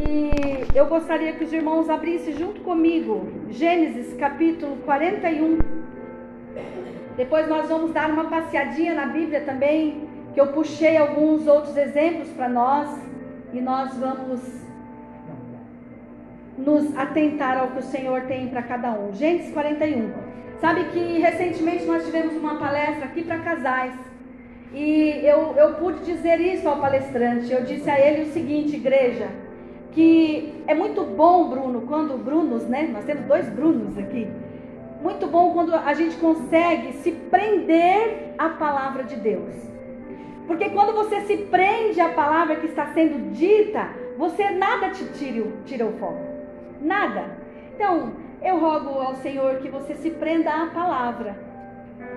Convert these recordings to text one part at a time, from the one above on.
E eu gostaria que os irmãos abrissem junto comigo Gênesis capítulo 41. Depois nós vamos dar uma passeadinha na Bíblia também, que eu puxei alguns outros exemplos para nós e nós vamos nos atentar ao que o Senhor tem para cada um. Gênesis 41. Sabe que recentemente nós tivemos uma palestra aqui para casais. E eu, eu pude dizer isso ao palestrante. Eu disse a ele o seguinte, igreja, que é muito bom, Bruno, quando Brunos, né? Nós temos dois Brunos aqui. Muito bom quando a gente consegue se prender à palavra de Deus. Porque quando você se prende à palavra que está sendo dita, você nada te tira, tira o foco. Nada. Então, eu rogo ao Senhor que você se prenda à palavra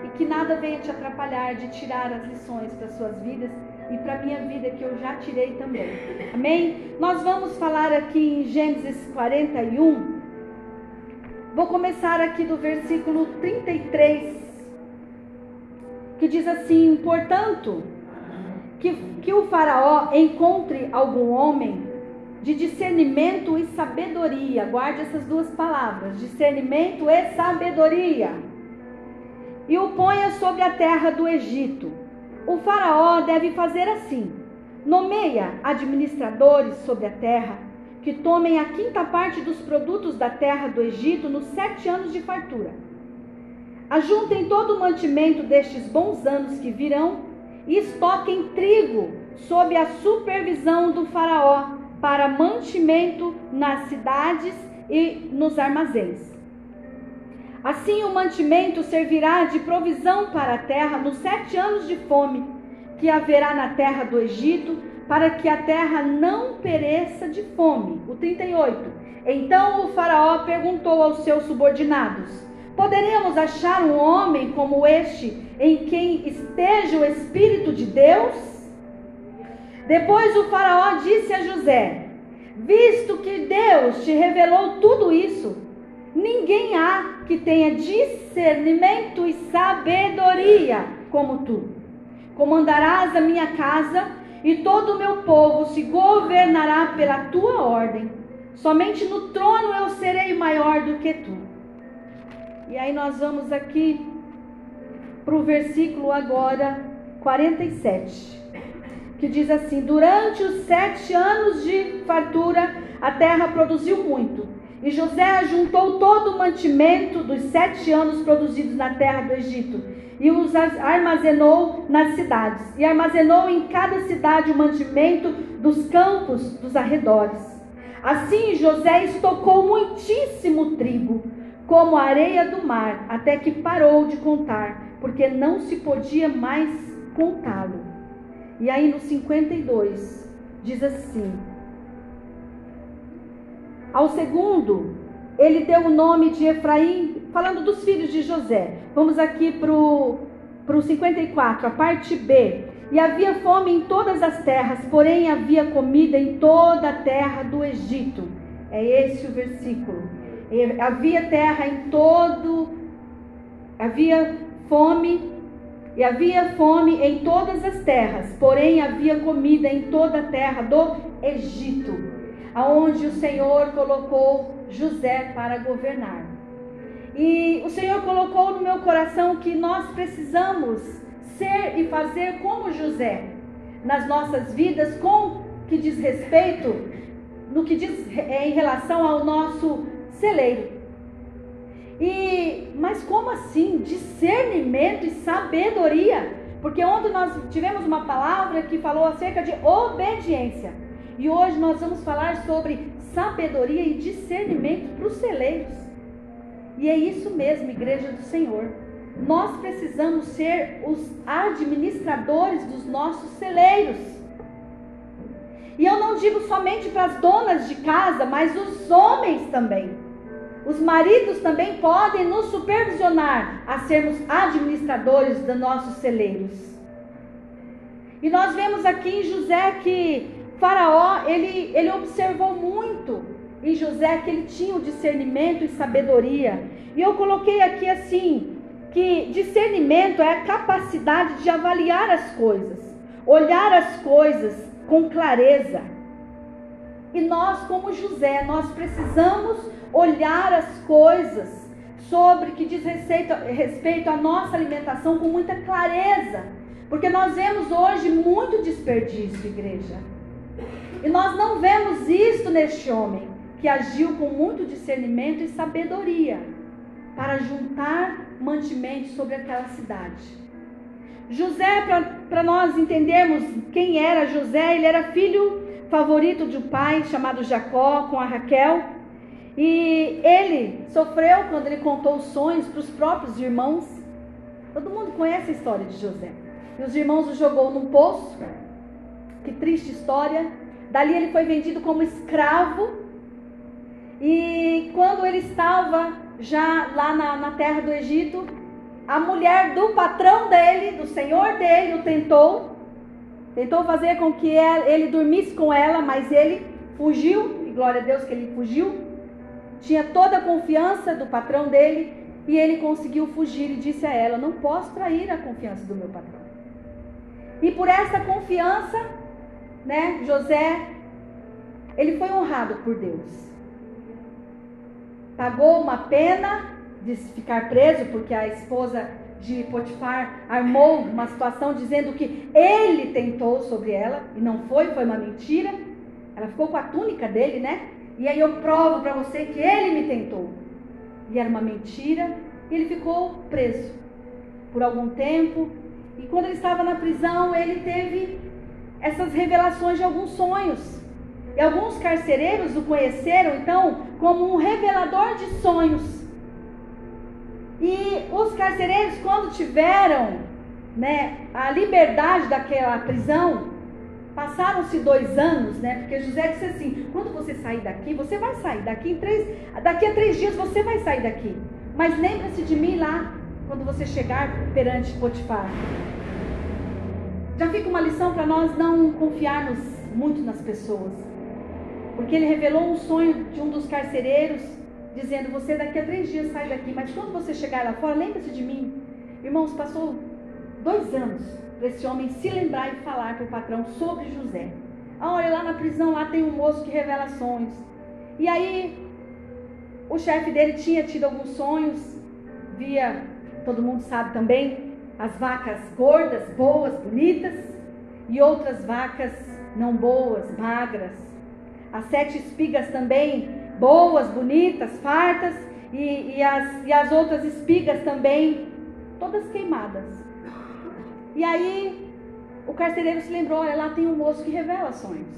e que nada venha te atrapalhar de tirar as lições para suas vidas e para minha vida que eu já tirei também. Amém? Nós vamos falar aqui em Gênesis 41. Vou começar aqui do versículo 33, que diz assim: Portanto, que, que o Faraó encontre algum homem de discernimento e sabedoria. Guarde essas duas palavras: discernimento e sabedoria. E o ponha sobre a terra do Egito. O Faraó deve fazer assim: nomeia administradores sobre a terra, que tomem a quinta parte dos produtos da terra do Egito nos sete anos de fartura. Ajuntem todo o mantimento destes bons anos que virão e estoquem trigo sob a supervisão do Faraó para mantimento nas cidades e nos armazéns. Assim o mantimento servirá de provisão para a terra nos sete anos de fome que haverá na terra do Egito, para que a terra não pereça de fome. O 38. Então o Faraó perguntou aos seus subordinados: Poderemos achar um homem como este em quem esteja o Espírito de Deus? Depois o Faraó disse a José: Visto que Deus te revelou tudo isso, ninguém há que tenha discernimento e sabedoria como tu. Comandarás a minha casa e todo o meu povo se governará pela tua ordem. Somente no trono eu serei maior do que tu. E aí nós vamos aqui para o versículo agora 47 que diz assim: Durante os sete anos de fartura, a terra produziu muito. E José ajuntou todo o mantimento dos sete anos produzidos na terra do Egito e os armazenou nas cidades. E armazenou em cada cidade o mantimento dos campos dos arredores. Assim José estocou muitíssimo trigo, como a areia do mar, até que parou de contar, porque não se podia mais contá-lo. E aí no 52 diz assim: Ao segundo, ele deu o nome de Efraim, falando dos filhos de José. Vamos aqui para o 54, a parte B. E havia fome em todas as terras, porém havia comida em toda a terra do Egito. É esse o versículo. E havia terra em todo, havia fome e havia fome em todas as terras, porém havia comida em toda a terra do Egito, aonde o Senhor colocou José para governar. E o Senhor colocou no meu coração que nós precisamos ser e fazer como José nas nossas vidas, com que diz respeito, no que diz é, em relação ao nosso celeiro. E mas como assim? Discernimento e sabedoria? Porque ontem nós tivemos uma palavra que falou acerca de obediência. E hoje nós vamos falar sobre sabedoria e discernimento para os celeiros. E é isso mesmo, igreja do Senhor. Nós precisamos ser os administradores dos nossos celeiros. E eu não digo somente para as donas de casa, mas os homens também. Os maridos também podem nos supervisionar a sermos administradores dos nossos celeiros. E nós vemos aqui em José que Faraó, ele, ele observou muito em José que ele tinha o discernimento e sabedoria. E eu coloquei aqui assim, que discernimento é a capacidade de avaliar as coisas, olhar as coisas com clareza, E nós, como José, nós precisamos olhar as coisas sobre que diz respeito, respeito à nossa alimentação com muita clareza. Porque nós vemos hoje muito desperdício, igreja. E nós não vemos isto neste homem, que agiu com muito discernimento e sabedoria para juntar mantimentos sobre aquela cidade. José, para nós entendermos quem era José, ele era filho favorito de um pai chamado Jacó com a Raquel. E ele sofreu quando ele contou os sonhos para os próprios irmãos. Todo mundo conhece a história de José. E os irmãos o jogou num poço. Que triste história. Dali ele foi vendido como escravo. E quando ele estava já lá na, na terra do Egito, a mulher do patrão dele, do senhor dele, o tentou. Tentou fazer com que ele dormisse com ela, mas ele fugiu, e glória a Deus que ele fugiu. Tinha toda a confiança do patrão dele, e ele conseguiu fugir e disse a ela: Não posso trair a confiança do meu patrão. E por essa confiança, né, José, ele foi honrado por Deus. Pagou uma pena de ficar preso, porque a esposa de Potifar armou uma situação dizendo que ele tentou sobre ela, e não foi, foi uma mentira. Ela ficou com a túnica dele, né? E aí eu provo para você que ele me tentou. E era uma mentira, e ele ficou preso por algum tempo. E quando ele estava na prisão, ele teve essas revelações de alguns sonhos. E alguns carcereiros o conheceram então como um revelador de sonhos. E os carcereiros, quando tiveram né, a liberdade daquela prisão, passaram-se dois anos, né? Porque José disse assim: quando você sair daqui, você vai sair daqui em três, daqui a três dias você vai sair daqui. Mas lembre-se de mim lá quando você chegar perante Potifar. Já fica uma lição para nós não confiarmos muito nas pessoas. Porque ele revelou um sonho de um dos carcereiros dizendo: Você daqui a três dias sai daqui, mas quando você chegar lá fora, lembre-se de mim. Irmãos, passou dois anos para esse homem se lembrar e falar para o patrão sobre José. Ah, olha, lá na prisão lá tem um moço que revela sonhos. E aí, o chefe dele tinha tido alguns sonhos, via, todo mundo sabe também, as vacas gordas, boas, bonitas, e outras vacas não boas, magras. As sete espigas também boas, bonitas, fartas, e, e, as, e as outras espigas também, todas queimadas. E aí o carcereiro se lembrou: olha, lá tem um moço que revela sonhos.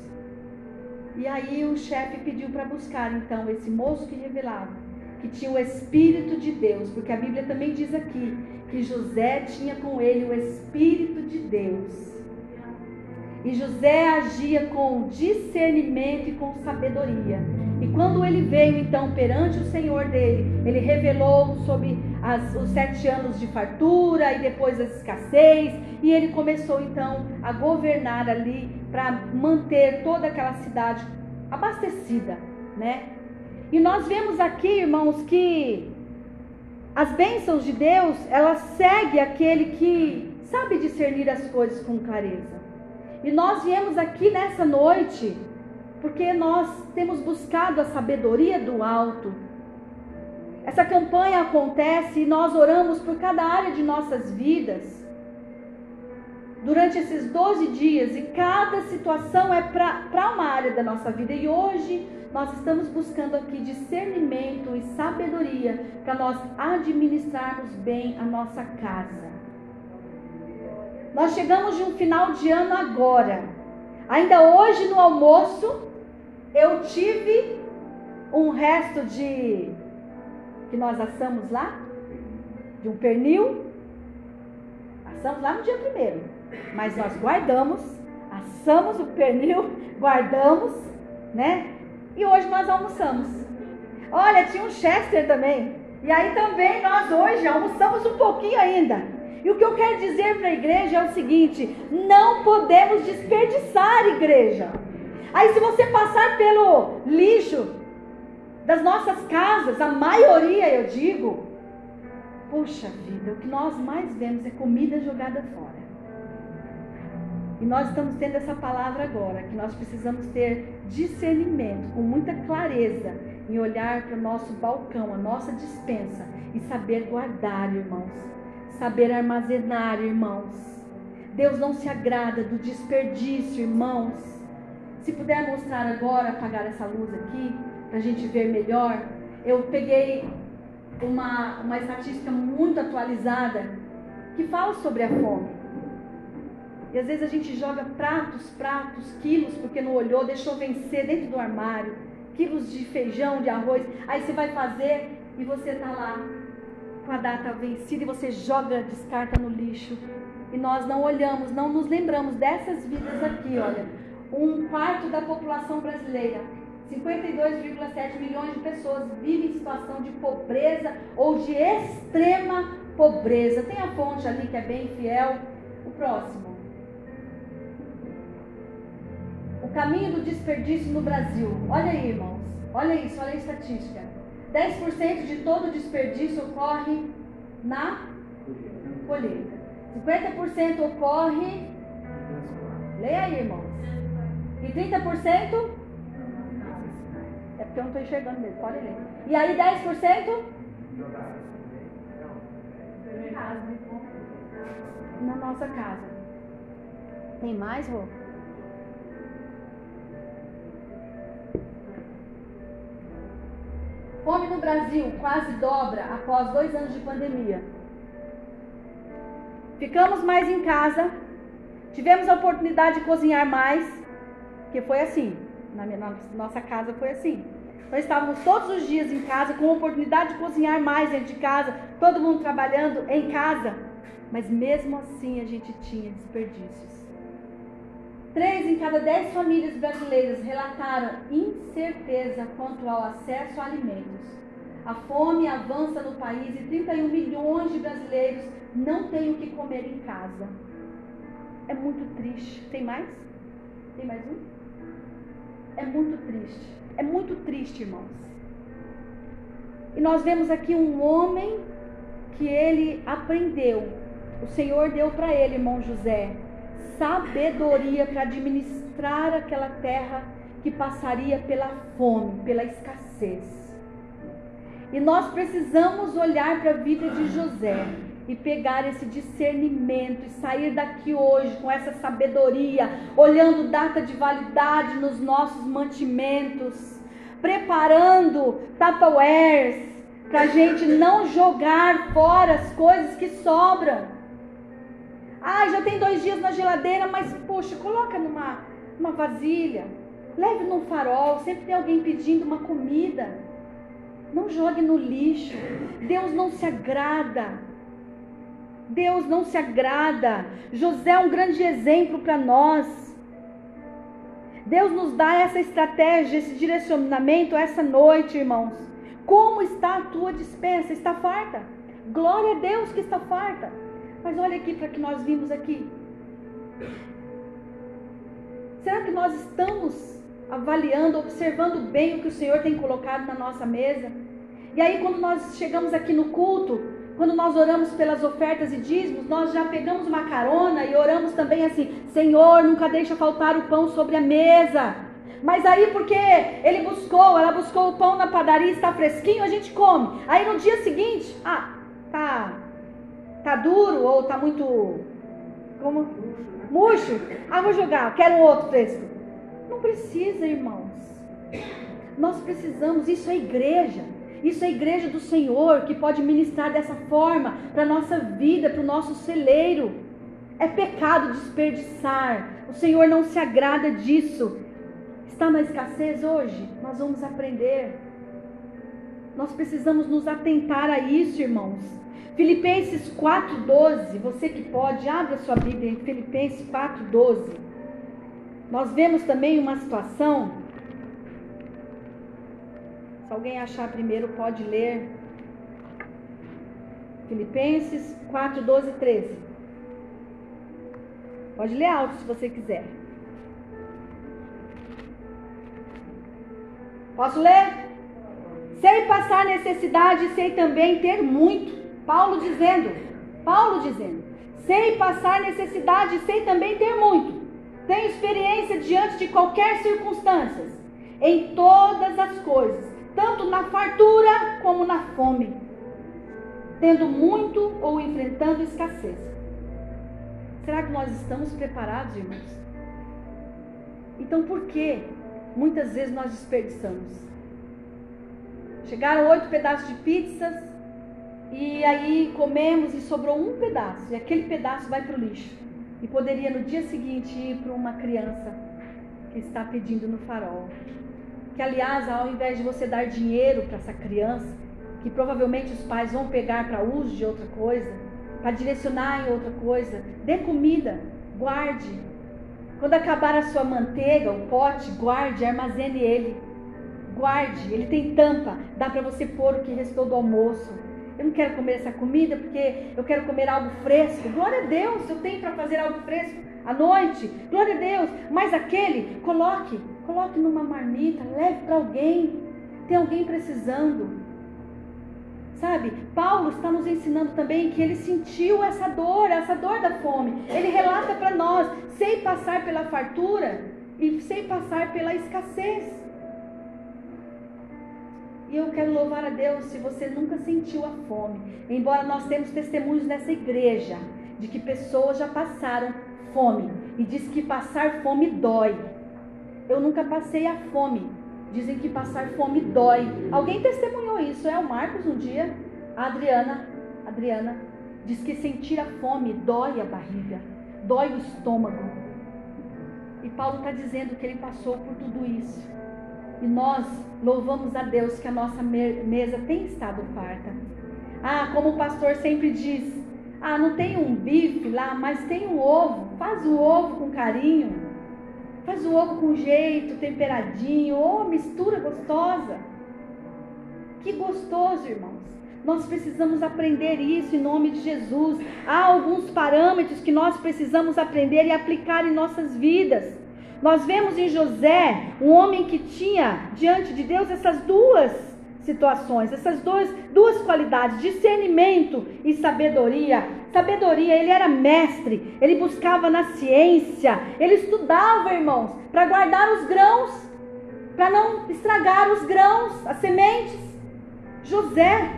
E aí o chefe pediu para buscar então esse moço que revelava, que tinha o Espírito de Deus, porque a Bíblia também diz aqui que José tinha com ele o Espírito de Deus. E José agia com discernimento e com sabedoria. E quando ele veio então perante o Senhor dele, ele revelou sobre as, os sete anos de fartura e depois a escassez. E ele começou então a governar ali para manter toda aquela cidade abastecida, né? E nós vemos aqui, irmãos, que as bênçãos de Deus, ela segue aquele que sabe discernir as coisas com clareza. E nós viemos aqui nessa noite porque nós temos buscado a sabedoria do alto. Essa campanha acontece e nós oramos por cada área de nossas vidas durante esses 12 dias e cada situação é para uma área da nossa vida. E hoje nós estamos buscando aqui discernimento e sabedoria para nós administrarmos bem a nossa casa. Nós chegamos de um final de ano agora. Ainda hoje no almoço, eu tive um resto de que nós assamos lá, de um pernil. Assamos lá no dia primeiro. Mas nós guardamos, assamos o pernil, guardamos, né? E hoje nós almoçamos. Olha, tinha um Chester também. E aí também nós hoje almoçamos um pouquinho ainda. E o que eu quero dizer para a igreja é o seguinte: não podemos desperdiçar, igreja. Aí, se você passar pelo lixo das nossas casas, a maioria eu digo, puxa vida, o que nós mais vemos é comida jogada fora. E nós estamos tendo essa palavra agora, que nós precisamos ter discernimento, com muita clareza, em olhar para o nosso balcão, a nossa dispensa, e saber guardar, irmãos. Saber armazenar, irmãos. Deus não se agrada do desperdício, irmãos. Se puder mostrar agora, apagar essa luz aqui, para a gente ver melhor. Eu peguei uma, uma estatística muito atualizada que fala sobre a fome. E às vezes a gente joga pratos, pratos, quilos, porque não olhou, deixou vencer dentro do armário, quilos de feijão, de arroz. Aí você vai fazer e você está lá com a data vencida e você joga, descarta no lixo. E nós não olhamos, não nos lembramos dessas vidas aqui, olha. Um quarto da população brasileira 52,7 milhões de pessoas vivem em situação de pobreza ou de extrema pobreza. Tem a fonte ali que é bem fiel. O próximo. Caminho do desperdício no Brasil. Olha aí, irmãos. Olha isso, olha a estatística. 10% de todo desperdício ocorre na colheita. 50% ocorre. Leia aí, irmãos. E 30% é porque eu não estou enxergando mesmo, pode ler. E aí 10%? Na nossa casa. Tem mais, Rô? Fome no Brasil quase dobra após dois anos de pandemia. Ficamos mais em casa, tivemos a oportunidade de cozinhar mais, que foi assim. Na, minha, na nossa casa foi assim. Nós estávamos todos os dias em casa, com a oportunidade de cozinhar mais dentro de casa, todo mundo trabalhando em casa. Mas mesmo assim a gente tinha desperdícios. Três em cada dez famílias brasileiras relataram incerteza quanto ao acesso a alimentos. A fome avança no país e 31 milhões de brasileiros não têm o que comer em casa. É muito triste. Tem mais? Tem mais um? É muito triste. É muito triste, irmãos. E nós vemos aqui um homem que ele aprendeu. O Senhor deu para ele, irmão José, sabedoria para administrar aquela terra que passaria pela fome, pela escassez. E nós precisamos olhar para a vida de José e pegar esse discernimento e sair daqui hoje com essa sabedoria, olhando data de validade nos nossos mantimentos, preparando Tupperwares para a gente não jogar fora as coisas que sobram. Ah, já tem dois dias na geladeira, mas poxa, coloca numa, numa vasilha, leve num farol, sempre tem alguém pedindo uma comida. Não jogue no lixo. Deus não se agrada Deus não se agrada. José é um grande exemplo para nós. Deus nos dá essa estratégia, esse direcionamento essa noite, irmãos. Como está a tua dispensa? Está farta? Glória a Deus que está farta. Mas olha aqui para que nós vimos aqui. Será que nós estamos avaliando, observando bem o que o Senhor tem colocado na nossa mesa? E aí, quando nós chegamos aqui no culto, quando nós oramos pelas ofertas e dízimos, nós já pegamos uma carona e oramos também assim: Senhor, nunca deixa faltar o pão sobre a mesa. Mas aí, porque ele buscou, ela buscou o pão na padaria, está fresquinho, a gente come. Aí no dia seguinte, ah, tá, tá duro ou tá muito, como, murcho. Ah, vou jogar, quero outro fresco. Não precisa, irmãos. Nós precisamos, isso é igreja. Isso é igreja do Senhor que pode ministrar dessa forma para a nossa vida, para o nosso celeiro. É pecado desperdiçar. O Senhor não se agrada disso. Está na escassez hoje? Nós vamos aprender. Nós precisamos nos atentar a isso, irmãos. Filipenses 4:12, você que pode, abra sua Bíblia em Filipenses 4:12. Nós vemos também uma situação se alguém achar primeiro, pode ler. Filipenses 4, 12 e 13. Pode ler alto se você quiser. Posso ler? Sei passar necessidade, sei também ter muito. Paulo dizendo, Paulo dizendo, sei passar necessidade, sei também ter muito. Tenho experiência diante de qualquer circunstância, em todas as coisas, tanto na fartura como na fome, tendo muito ou enfrentando escassez. Será que nós estamos preparados, irmãos? Então, por que muitas vezes nós desperdiçamos? Chegaram oito pedaços de pizzas e aí comemos e sobrou um pedaço e aquele pedaço vai para o lixo e poderia no dia seguinte ir para uma criança que está pedindo no farol. Que aliás, ao invés de você dar dinheiro para essa criança, que provavelmente os pais vão pegar para uso de outra coisa, para direcionar em outra coisa, dê comida, guarde. Quando acabar a sua manteiga, o pote, guarde, armazene ele. Guarde, ele tem tampa, dá para você pôr o que restou do almoço. Eu não quero comer essa comida porque eu quero comer algo fresco. Glória a Deus, eu tenho para fazer algo fresco à noite. Glória a Deus. Mas aquele, coloque, coloque numa marmita, leve para alguém. Tem alguém precisando. Sabe? Paulo está nos ensinando também que ele sentiu essa dor, essa dor da fome. Ele relata para nós: sei passar pela fartura e sei passar pela escassez. E eu quero louvar a Deus se você nunca sentiu a fome. Embora nós temos testemunhos nessa igreja de que pessoas já passaram fome e diz que passar fome dói. Eu nunca passei a fome. Dizem que passar fome dói. Alguém testemunhou isso? É o Marcos um dia. A Adriana, Adriana diz que sentir a fome dói a barriga, dói o estômago. E Paulo está dizendo que ele passou por tudo isso. E nós louvamos a Deus que a nossa mesa tem estado farta. Ah, como o pastor sempre diz: ah, não tem um bife lá, mas tem um ovo. Faz o ovo com carinho. Faz o ovo com jeito, temperadinho. Oh, mistura gostosa. Que gostoso, irmãos. Nós precisamos aprender isso em nome de Jesus. Há alguns parâmetros que nós precisamos aprender e aplicar em nossas vidas. Nós vemos em José um homem que tinha diante de Deus essas duas situações, essas duas, duas qualidades, discernimento e sabedoria. Sabedoria, ele era mestre, ele buscava na ciência, ele estudava, irmãos, para guardar os grãos, para não estragar os grãos, as sementes. José,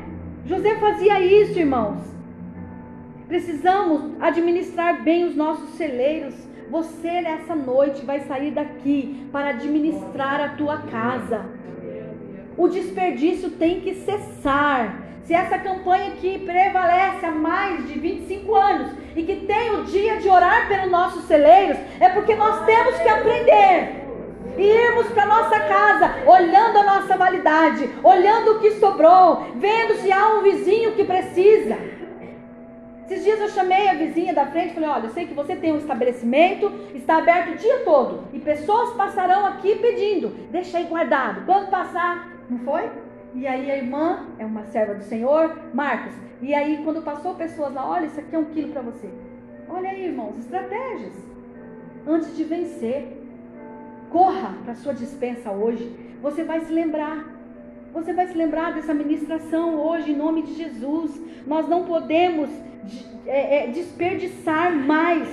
José fazia isso, irmãos. Precisamos administrar bem os nossos celeiros. Você nessa noite vai sair daqui para administrar a tua casa. O desperdício tem que cessar. Se essa campanha que prevalece há mais de 25 anos e que tem o dia de orar pelos nossos celeiros, é porque nós temos que aprender e irmos para nossa casa, olhando a nossa validade, olhando o que sobrou, vendo se há um vizinho que precisa. Esses dias eu chamei a vizinha da frente e falei: Olha, eu sei que você tem um estabelecimento, está aberto o dia todo e pessoas passarão aqui pedindo, deixa aí guardado. Quando passar, não foi? E aí a irmã é uma serva do Senhor, Marcos. E aí quando passou pessoas lá, olha, isso aqui é um quilo para você. Olha aí, irmãos, estratégias. Antes de vencer, corra para sua dispensa hoje. Você vai se lembrar você vai se lembrar dessa ministração hoje, em nome de Jesus. Nós não podemos é, é, desperdiçar mais.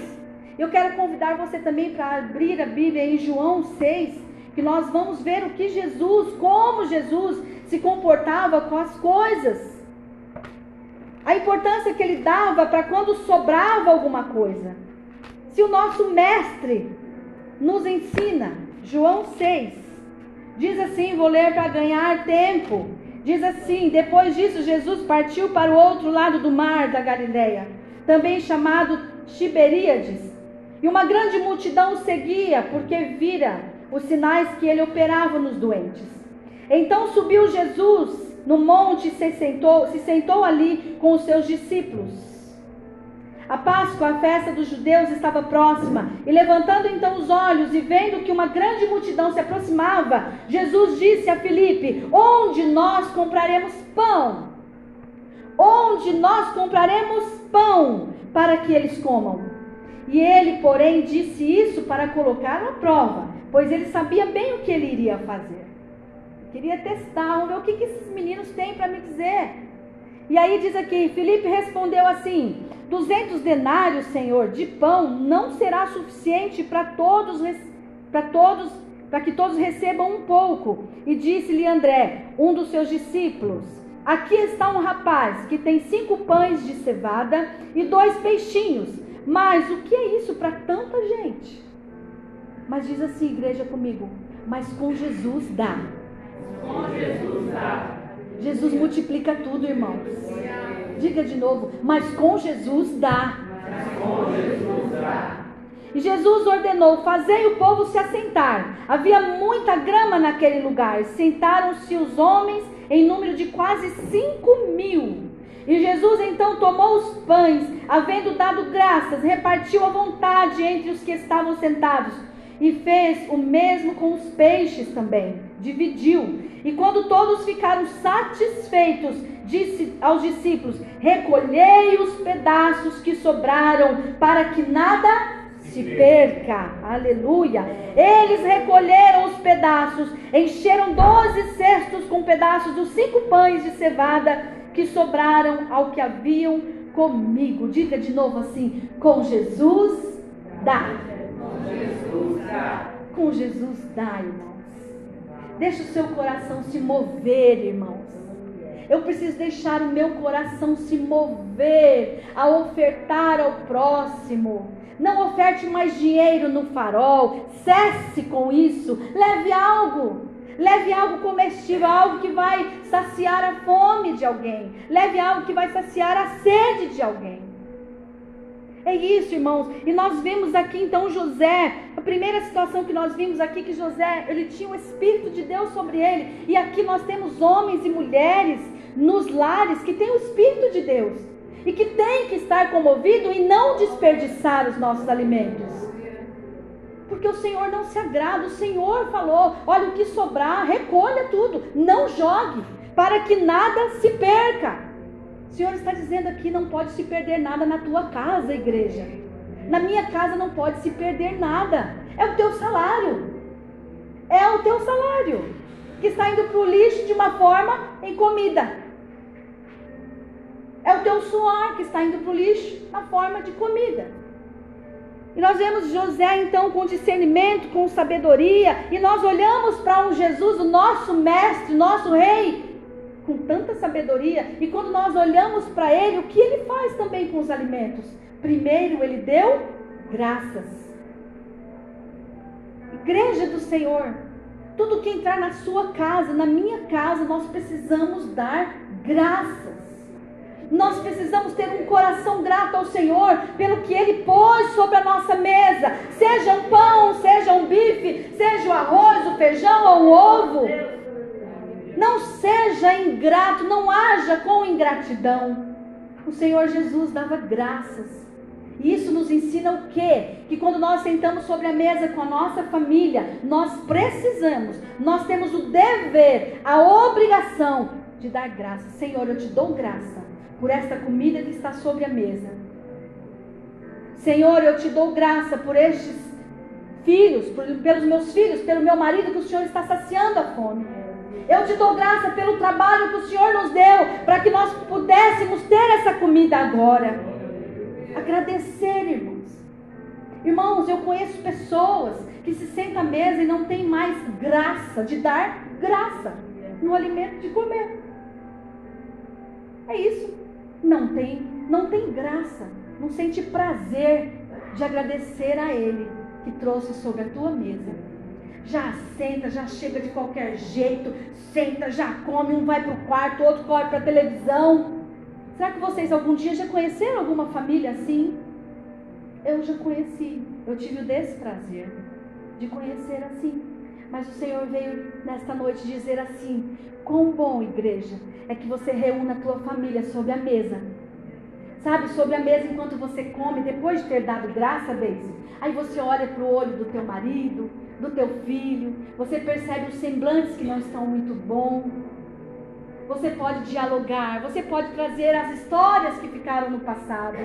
Eu quero convidar você também para abrir a Bíblia em João 6, que nós vamos ver o que Jesus, como Jesus se comportava com as coisas. A importância que ele dava para quando sobrava alguma coisa. Se o nosso mestre nos ensina, João 6, Diz assim, vou ler para ganhar tempo. Diz assim: Depois disso, Jesus partiu para o outro lado do mar da Galileia, também chamado Tiberíades. E uma grande multidão o seguia, porque vira os sinais que ele operava nos doentes. Então subiu Jesus no monte e se sentou, se sentou ali com os seus discípulos. A Páscoa, a festa dos judeus, estava próxima. E levantando então os olhos e vendo que uma grande multidão se aproximava, Jesus disse a Filipe: Onde nós compraremos pão? Onde nós compraremos pão para que eles comam? E ele, porém, disse isso para colocar à prova, pois ele sabia bem o que ele iria fazer. Queria testar, ver o que esses meninos têm para me dizer. E aí diz aqui: Felipe respondeu assim: 200 denários, Senhor, de pão não será suficiente para todos, para todos, para que todos recebam um pouco. E disse-lhe André, um dos seus discípulos: Aqui está um rapaz que tem cinco pães de cevada e dois peixinhos. Mas o que é isso para tanta gente? Mas diz assim, igreja comigo, mas com Jesus dá. Com Jesus dá. Jesus multiplica tudo, irmãos. Diga de novo, mas com Jesus dá. Mas com Jesus dá. E Jesus ordenou: Fazei o povo se assentar. Havia muita grama naquele lugar. Sentaram-se os homens em número de quase cinco mil. E Jesus então tomou os pães, havendo dado graças, repartiu à vontade entre os que estavam sentados, e fez o mesmo com os peixes também. Dividiu. E quando todos ficaram satisfeitos, disse aos discípulos: Recolhei os pedaços que sobraram, para que nada se perca. Aleluia. Eles recolheram os pedaços, encheram doze cestos com pedaços dos cinco pães de cevada que sobraram ao que haviam comigo. Diga de novo assim: com Jesus dá. Com Jesus dá. Irmãos. Deixa o seu coração se mover, irmãos. Eu preciso deixar o meu coração se mover a ofertar ao próximo. Não oferte mais dinheiro no farol. Cesse com isso. Leve algo. Leve algo comestível, algo que vai saciar a fome de alguém. Leve algo que vai saciar a sede de alguém. É isso, irmãos. E nós vimos aqui então José. A primeira situação que nós vimos aqui que José, ele tinha o espírito de Deus sobre ele. E aqui nós temos homens e mulheres nos lares que têm o espírito de Deus e que tem que estar comovido e não desperdiçar os nossos alimentos. Porque o Senhor não se agrada, o Senhor falou: olha, o que sobrar, recolha tudo, não jogue, para que nada se perca. O Senhor está dizendo aqui: não pode se perder nada na tua casa, igreja. Na minha casa não pode se perder nada. É o teu salário. É o teu salário que está indo para o lixo de uma forma em comida. É o teu suor que está indo para o lixo na forma de comida. E nós vemos José então com discernimento, com sabedoria, e nós olhamos para um Jesus, o nosso mestre, nosso rei, com tanta sabedoria, e quando nós olhamos para ele, o que ele faz também com os alimentos? Primeiro, ele deu graças. Igreja do Senhor, tudo que entrar na sua casa, na minha casa, nós precisamos dar graças. Nós precisamos ter um coração grato ao Senhor pelo que Ele pôs sobre a nossa mesa. Seja um pão, seja um bife, seja o arroz, o feijão ou o ovo. Não seja ingrato, não haja com ingratidão. O Senhor Jesus dava graças. E isso nos ensina o quê? Que quando nós sentamos sobre a mesa com a nossa família, nós precisamos, nós temos o dever, a obrigação de dar graça. Senhor, eu te dou graça por esta comida que está sobre a mesa. Senhor, eu te dou graça por estes filhos, por, pelos meus filhos, pelo meu marido que o Senhor está saciando a fome. Eu te dou graça pelo trabalho que o Senhor nos deu para que nós pudéssemos ter essa comida agora. Agradecer, irmãos. Irmãos, eu conheço pessoas que se sentam à mesa e não tem mais graça de dar graça no alimento de comer. É isso não tem, não tem graça, não sente prazer de agradecer a Ele que trouxe sobre a tua mesa. Já senta, já chega de qualquer jeito, senta, já come, um vai para o quarto, outro corre para a televisão. Será que vocês algum dia já conheceram alguma família assim? Eu já conheci, eu tive o desprazer de conhecer assim. Mas o Senhor veio nesta noite dizer assim: quão bom, igreja, é que você reúna a tua família sobre a mesa. Sabe, sobre a mesa enquanto você come, depois de ter dado graça Deus. Aí você olha para o olho do teu marido, do teu filho, você percebe os semblantes que não estão muito bons. Você pode dialogar, você pode trazer as histórias que ficaram no passado,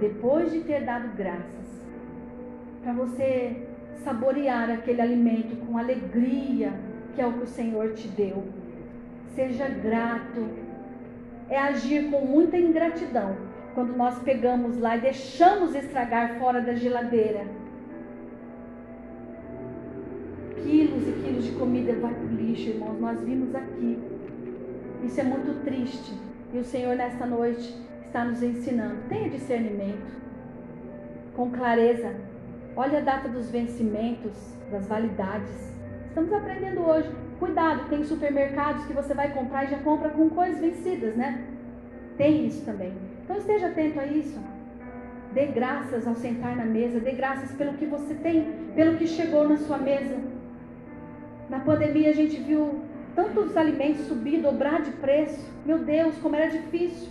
depois de ter dado graças. Para você saborear aquele alimento com alegria, que é o que o Senhor te deu. Seja grato. é agir com muita ingratidão quando nós pegamos lá e deixamos estragar fora da geladeira. Quilos e quilos de comida vai para o lixo, irmãos. Nós vimos aqui. Isso é muito triste. E o Senhor, nesta noite, está nos ensinando. Tenha discernimento, com clareza. Olha a data dos vencimentos, das validades. Estamos aprendendo hoje. Cuidado, tem supermercados que você vai comprar e já compra com coisas vencidas, né? Tem isso também. Então esteja atento a isso. Dê graças ao sentar na mesa, dê graças pelo que você tem, pelo que chegou na sua mesa. Na pandemia a gente viu tantos alimentos subir, dobrar de preço. Meu Deus, como era difícil.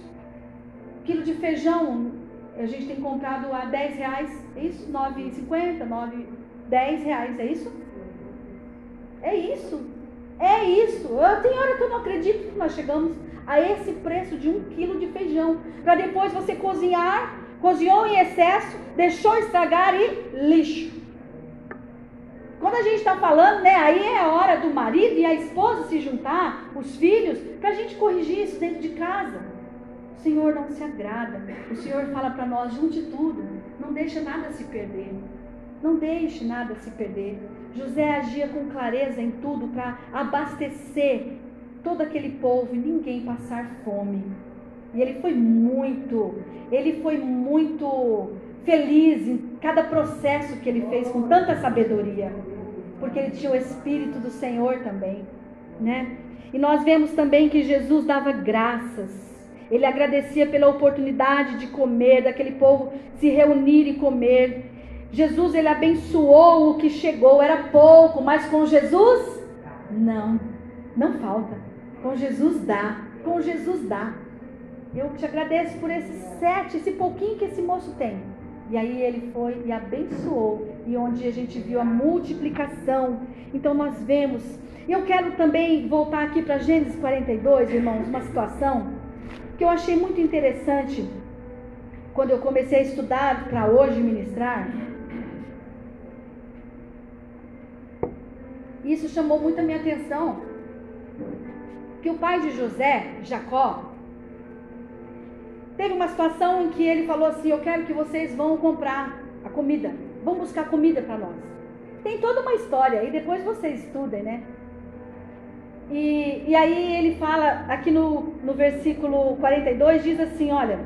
Quilo de feijão, a gente tem comprado a 10 reais, é isso? 9,50, 9, 10 reais, é isso? É isso. É isso. Eu, tem hora que eu não acredito que nós chegamos a esse preço de um quilo de feijão. Para depois você cozinhar, cozinhou em excesso, deixou estragar e lixo. Quando a gente está falando, né, aí é a hora do marido e a esposa se juntar, os filhos, para a gente corrigir isso dentro de casa. O Senhor não se agrada. O Senhor fala para nós, junte tudo. Não deixa nada se perder. Não deixe nada se perder. José agia com clareza em tudo para abastecer todo aquele povo e ninguém passar fome. E ele foi muito, ele foi muito feliz em cada processo que ele fez com tanta sabedoria, porque ele tinha o espírito do Senhor também, né? E nós vemos também que Jesus dava graças. Ele agradecia pela oportunidade de comer, daquele povo se reunir e comer. Jesus ele abençoou o que chegou, era pouco, mas com Jesus não, não falta. Com Jesus dá, com Jesus dá. Eu te agradeço por esses sete, esse pouquinho que esse moço tem. E aí ele foi e abençoou, e onde a gente viu a multiplicação. Então nós vemos. Eu quero também voltar aqui para Gênesis 42, irmãos, uma situação que eu achei muito interessante quando eu comecei a estudar para hoje ministrar. Isso chamou muito a minha atenção. Que o pai de José, Jacó, teve uma situação em que ele falou assim: Eu quero que vocês vão comprar a comida, vão buscar comida para nós. Tem toda uma história, e depois vocês estudem, né? E, e aí ele fala, aqui no, no versículo 42, diz assim: Olha,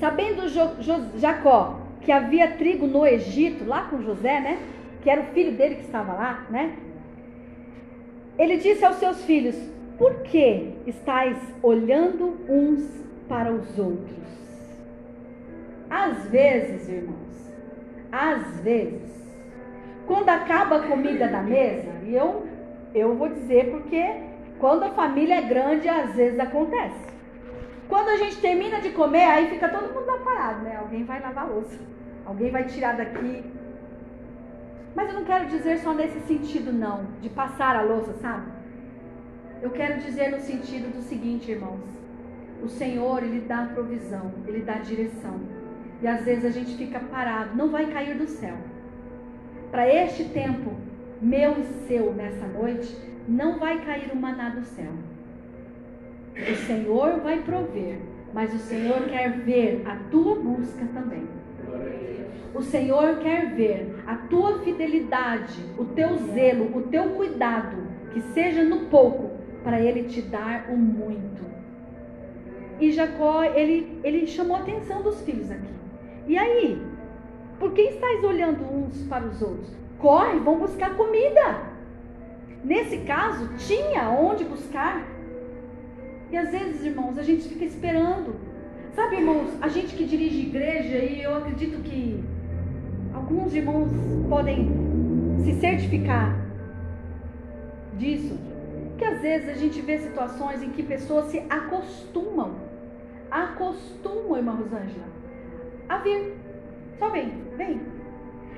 sabendo jo, jo, Jacó que havia trigo no Egito, lá com José, né? Que era o filho dele que estava lá, né? Ele disse aos seus filhos: Por que estáis olhando uns para os outros? Às vezes, irmãos, às vezes, quando acaba a comida da mesa, e eu, eu vou dizer porque quando a família é grande, às vezes acontece. Quando a gente termina de comer, aí fica todo mundo lá parado, né? Alguém vai lavar a louça, alguém vai tirar daqui, mas eu não quero dizer só nesse sentido, não, de passar a louça, sabe? Eu quero dizer no sentido do seguinte, irmãos: o Senhor, Ele dá provisão, Ele dá direção. E às vezes a gente fica parado, não vai cair do céu. Para este tempo, meu e seu, nessa noite, não vai cair o maná do céu. O Senhor vai prover, mas o Senhor quer ver a tua busca também. O Senhor quer ver a tua fidelidade, o teu zelo, o teu cuidado, que seja no pouco, para Ele te dar o muito. E Jacó, ele, ele chamou a atenção dos filhos aqui. E aí? Por que estáis olhando uns para os outros? Corre, vão buscar comida. Nesse caso, tinha onde buscar. E às vezes, irmãos, a gente fica esperando. Sabe, irmãos, a gente que dirige igreja, e eu acredito que alguns irmãos podem se certificar disso, que às vezes a gente vê situações em que pessoas se acostumam, acostumam, irmã Rosângela, a vir. Só vem, vem.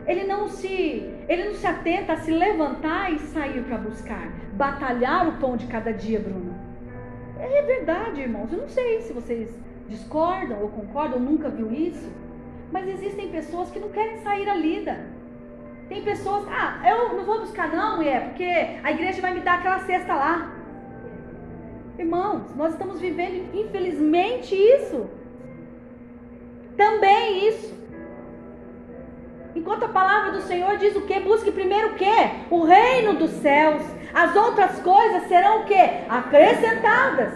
Ele não se, ele não se atenta a se levantar e sair para buscar, batalhar o pão de cada dia, Bruno. É verdade, irmãos. Eu não sei se vocês discordam ou concordam, nunca viu isso. Mas existem pessoas que não querem sair da lida. Tem pessoas, ah, eu não vou buscar não, mulher, porque a igreja vai me dar aquela cesta lá. Irmãos, nós estamos vivendo, infelizmente, isso. Também isso. Enquanto a palavra do Senhor diz o que? Busque primeiro o que? O reino dos céus. As outras coisas serão o que? Acrescentadas.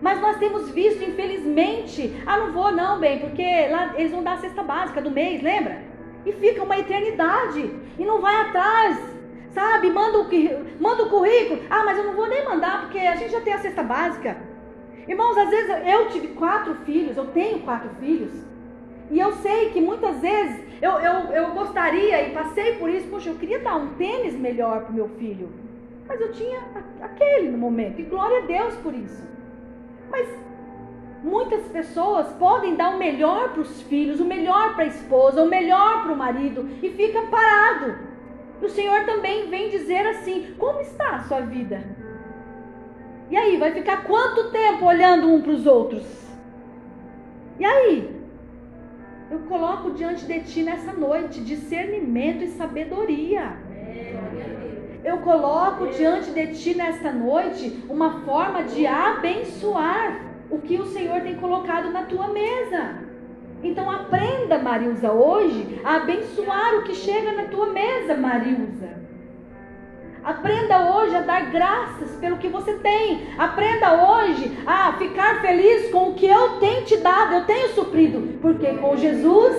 Mas nós temos visto, infelizmente, ah, não vou não, bem, porque lá eles vão dar a cesta básica do mês, lembra? E fica uma eternidade. E não vai atrás. Sabe? Manda o, manda o currículo. Ah, mas eu não vou nem mandar, porque a gente já tem a cesta básica. Irmãos, às vezes eu tive quatro filhos, eu tenho quatro filhos. E eu sei que muitas vezes eu, eu, eu gostaria e passei por isso, poxa, eu queria dar um tênis melhor para meu filho. Mas eu tinha aquele no momento. E glória a Deus por isso. Mas muitas pessoas podem dar o melhor para os filhos, o melhor para a esposa, o melhor para o marido e fica parado. O Senhor também vem dizer assim: como está a sua vida? E aí, vai ficar quanto tempo olhando um para os outros? E aí? Eu coloco diante de ti nessa noite discernimento e sabedoria. Eu coloco diante de ti nesta noite uma forma de abençoar o que o Senhor tem colocado na tua mesa. Então aprenda, Marilza, hoje a abençoar o que chega na tua mesa, Marilza. Aprenda hoje a dar graças pelo que você tem. Aprenda hoje a ficar feliz com o que eu tenho te dado, eu tenho suprido. Porque com Jesus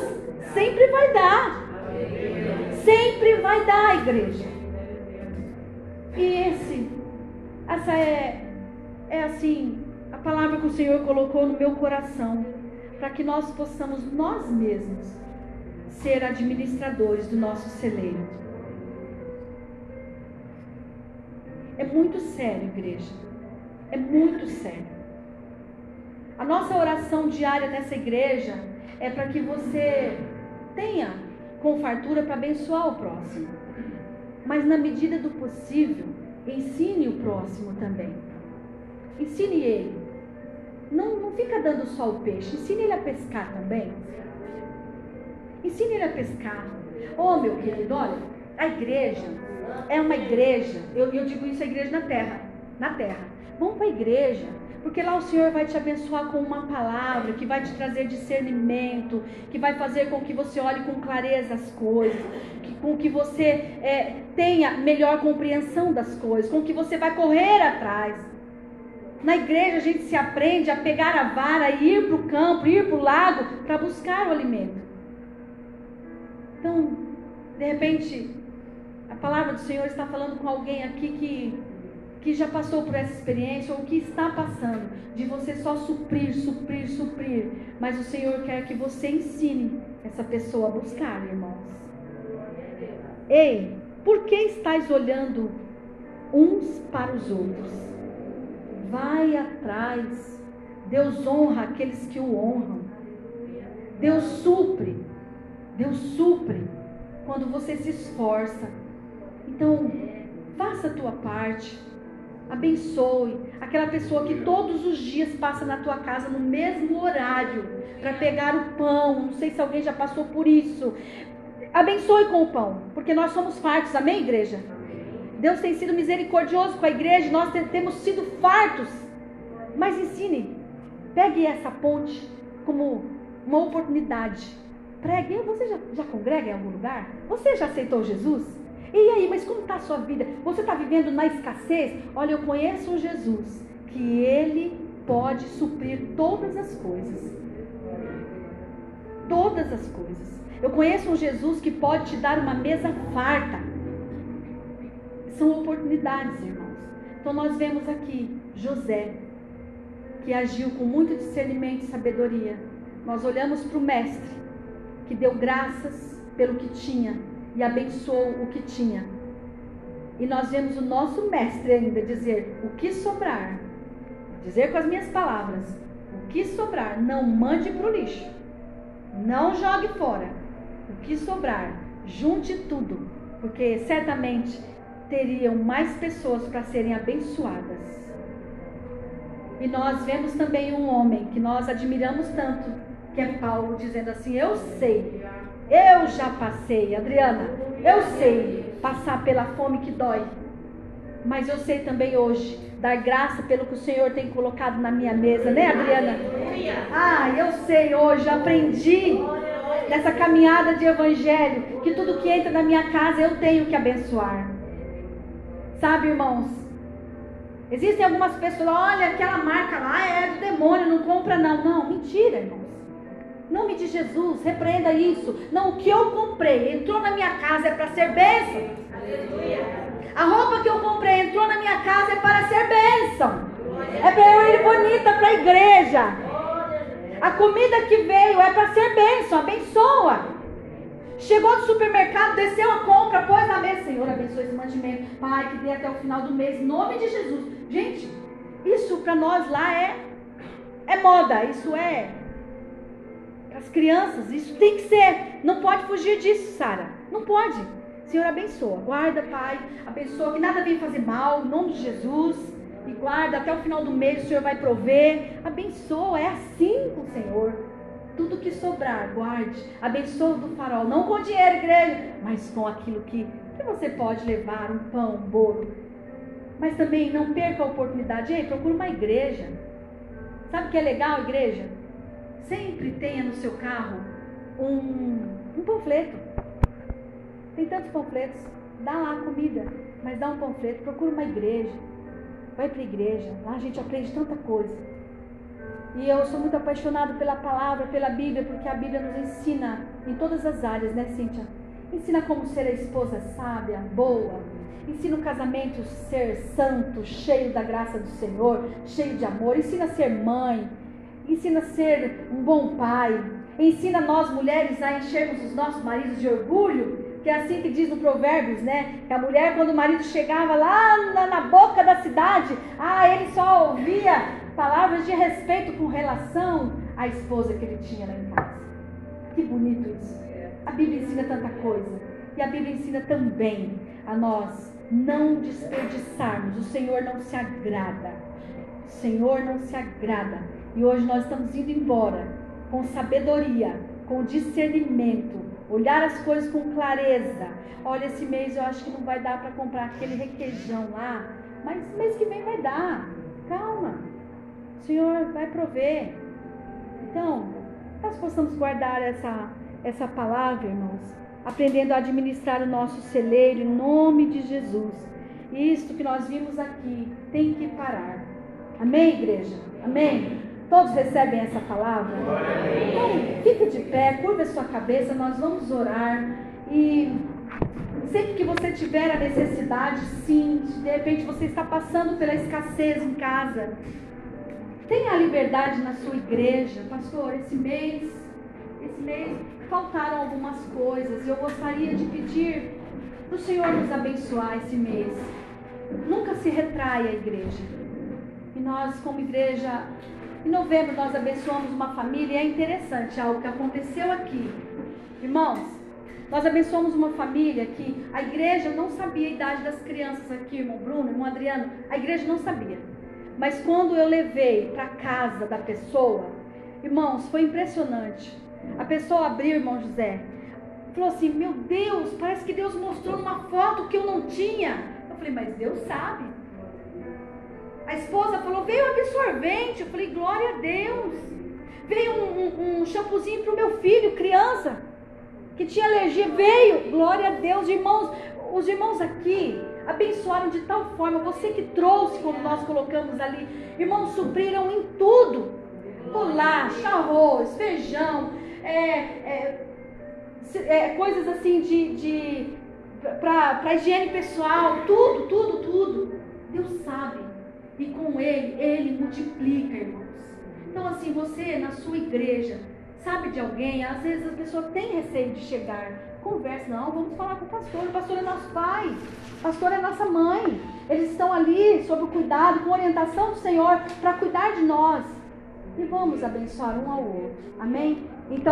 sempre vai dar. Sempre vai dar, igreja. E esse, essa é, é assim, a palavra que o Senhor colocou no meu coração. Para que nós possamos nós mesmos ser administradores do nosso celeiro É muito sério, igreja. É muito sério. A nossa oração diária nessa igreja é para que você tenha com fartura para abençoar o próximo. Mas na medida do possível, ensine o próximo também. Ensine ele. Não, não fica dando só o peixe, ensine ele a pescar também. Ensine ele a pescar. Oh, meu querido, olha, a igreja é uma igreja, eu, eu digo isso a igreja na terra, na terra. Vamos para a igreja, porque lá o Senhor vai te abençoar com uma palavra que vai te trazer discernimento, que vai fazer com que você olhe com clareza as coisas, que, com que você é, tenha melhor compreensão das coisas, com que você vai correr atrás. Na igreja a gente se aprende a pegar a vara ir para o campo, ir para o lago para buscar o alimento. Então, de repente, a palavra do Senhor está falando com alguém aqui que, que já passou por essa experiência ou que está passando, de você só suprir, suprir, suprir. Mas o Senhor quer que você ensine essa pessoa a buscar, irmãos. Ei, por que estáis olhando uns para os outros? Vai atrás. Deus honra aqueles que o honram. Deus supre. Deus supre quando você se esforça então, faça a tua parte. Abençoe aquela pessoa que todos os dias passa na tua casa no mesmo horário para pegar o pão. Não sei se alguém já passou por isso. Abençoe com o pão, porque nós somos fartos. Amém, igreja? Deus tem sido misericordioso com a igreja, nós temos sido fartos. Mas ensine, pegue essa ponte como uma oportunidade. Pregue. Você já, já congrega em algum lugar? Você já aceitou Jesus? E aí, mas como está a sua vida? Você está vivendo na escassez? Olha, eu conheço um Jesus que ele pode suprir todas as coisas. Todas as coisas. Eu conheço um Jesus que pode te dar uma mesa farta. São oportunidades, irmãos. Então nós vemos aqui José, que agiu com muito discernimento e sabedoria. Nós olhamos para o mestre, que deu graças pelo que tinha e abençoou o que tinha. E nós vemos o nosso mestre ainda dizer: o que sobrar, dizer com as minhas palavras, o que sobrar, não mande para o lixo, não jogue fora. O que sobrar, junte tudo, porque certamente teriam mais pessoas para serem abençoadas. E nós vemos também um homem que nós admiramos tanto, que é Paulo, dizendo assim: Eu sei eu já passei, Adriana, eu sei passar pela fome que dói. Mas eu sei também hoje dar graça pelo que o Senhor tem colocado na minha mesa, né, Adriana? Ah, eu sei hoje, aprendi nessa caminhada de evangelho que tudo que entra na minha casa eu tenho que abençoar. Sabe, irmãos? Existem algumas pessoas, olha, aquela marca lá é do demônio, não compra não. Não, mentira, irmãos. Nome de Jesus, repreenda isso. Não, o que eu comprei entrou na minha casa é para ser bênção. Aleluia. A roupa que eu comprei entrou na minha casa é para ser bênção. É para eu ir bonita para a igreja. A comida que veio é para ser bênção, abençoa. Chegou do supermercado, desceu a compra, pôs na mesa. Senhor, abençoe esse mantimento. Pai, que dê até o final do mês, em nome de Jesus. Gente, isso para nós lá é, é moda, isso é as crianças, isso tem que ser. Não pode fugir disso, Sara. Não pode. Senhor, abençoa. Guarda, Pai. Abençoa. Que nada venha fazer mal. Em nome de Jesus. E guarda até o final do mês. O Senhor vai prover. Abençoa. É assim com o Senhor. Tudo que sobrar, guarde. Abençoa do farol. Não com dinheiro, igreja. Mas com aquilo que, que você pode levar. Um pão, um bolo. Mas também não perca a oportunidade. Ei, procura uma igreja. Sabe o que é legal, igreja? Sempre tenha no seu carro um, um panfleto tem tantos panfletos. Dá lá comida, mas dá um panfleto. Procura uma igreja. Vai para a igreja. Lá a gente aprende tanta coisa. E eu sou muito apaixonada pela palavra, pela Bíblia, porque a Bíblia nos ensina em todas as áreas, né, Cíntia? Ensina como ser a esposa sábia, boa. Ensina o casamento ser santo, cheio da graça do Senhor, cheio de amor. Ensina a ser mãe. Ensina a ser um bom pai. Ensina nós mulheres a enchermos os nossos maridos de orgulho que é assim que diz no Provérbios, né? Que a mulher, quando o marido chegava lá na, na boca da cidade, ah, ele só ouvia palavras de respeito com relação à esposa que ele tinha lá em casa. Que bonito isso. A Bíblia ensina tanta coisa. E a Bíblia ensina também a nós não desperdiçarmos. O Senhor não se agrada. O Senhor não se agrada. E hoje nós estamos indo embora com sabedoria, com discernimento, olhar as coisas com clareza. Olha, esse mês eu acho que não vai dar para comprar aquele requeijão lá, mas mês que vem vai dar. Calma, o Senhor vai prover. Então, nós possamos guardar essa, essa palavra, irmãos, aprendendo a administrar o nosso celeiro em nome de Jesus. Isto que nós vimos aqui tem que parar. Amém, igreja? Amém? Todos recebem essa palavra? Então, fique de pé, curva a sua cabeça, nós vamos orar. E sempre que você tiver a necessidade, sim, de repente você está passando pela escassez em casa, tenha liberdade na sua igreja. Pastor, esse mês, esse mês faltaram algumas coisas eu gostaria de pedir para o Senhor nos abençoar esse mês. Nunca se retraia a igreja. E nós, como igreja, em novembro nós abençoamos uma família e é interessante algo que aconteceu aqui. Irmãos, nós abençoamos uma família que a igreja não sabia a idade das crianças aqui, irmão Bruno, irmão Adriano, a igreja não sabia. Mas quando eu levei para casa da pessoa, irmãos, foi impressionante. A pessoa abriu, irmão José, falou assim: Meu Deus, parece que Deus mostrou uma foto que eu não tinha. Eu falei, mas Deus sabe. A esposa falou: veio aqui sorvente. Eu falei: glória a Deus. Veio um, um, um shampoozinho para o meu filho, criança, que tinha alergia. Veio, glória a Deus, irmãos. Os irmãos aqui abençoaram de tal forma. Você que trouxe, como nós colocamos ali, irmãos, supriram em tudo: bolacha, arroz, feijão, é, é, é, coisas assim de, de para higiene pessoal, tudo, tudo, tudo. Deus sabe. E com ele, ele multiplica, irmãos. Então, assim, você na sua igreja, sabe de alguém, às vezes a pessoa tem receio de chegar. Conversa, não, vamos falar com o pastor. O pastor é nosso pai, o pastor é nossa mãe. Eles estão ali sob o cuidado, com orientação do Senhor, para cuidar de nós. E vamos abençoar um ao outro. Amém?